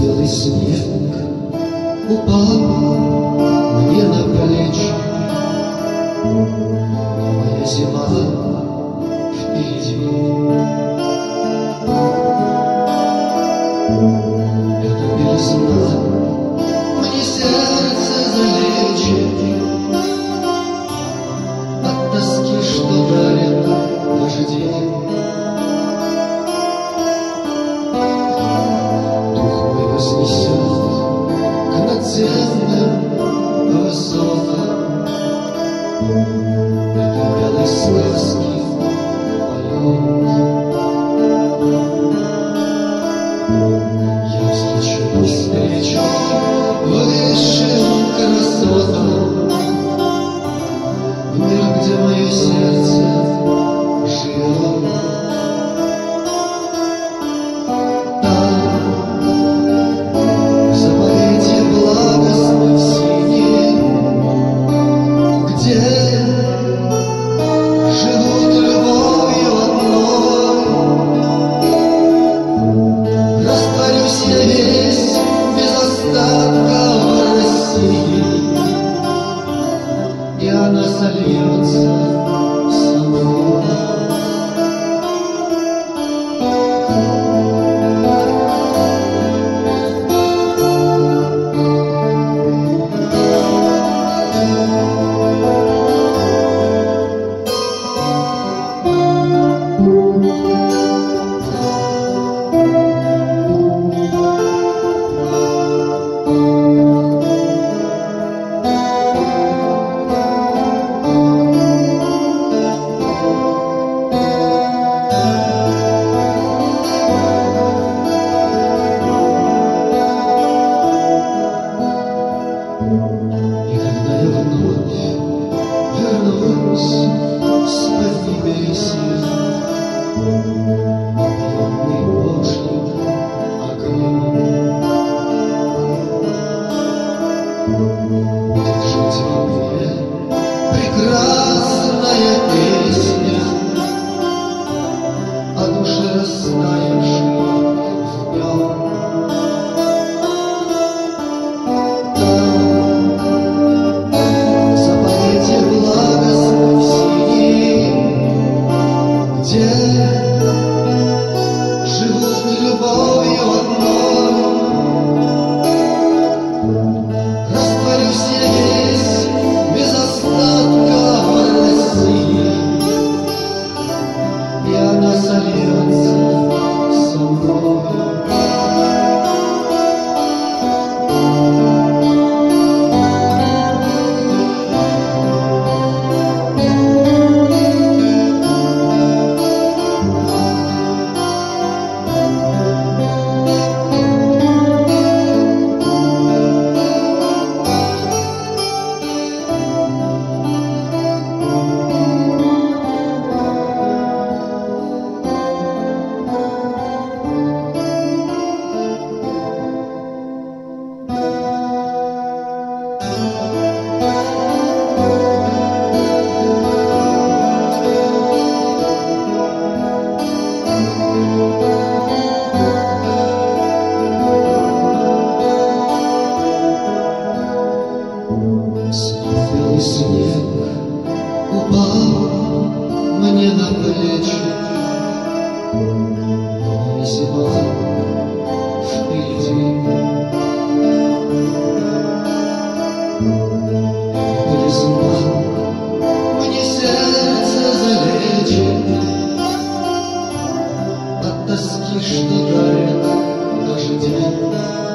Белый снег упал мне на плечи, Моя зима впереди. 谢。Белый снег упал мне на плечи, И зима впереди. Признал мне сердце залечит От тоски, что дарит даже день.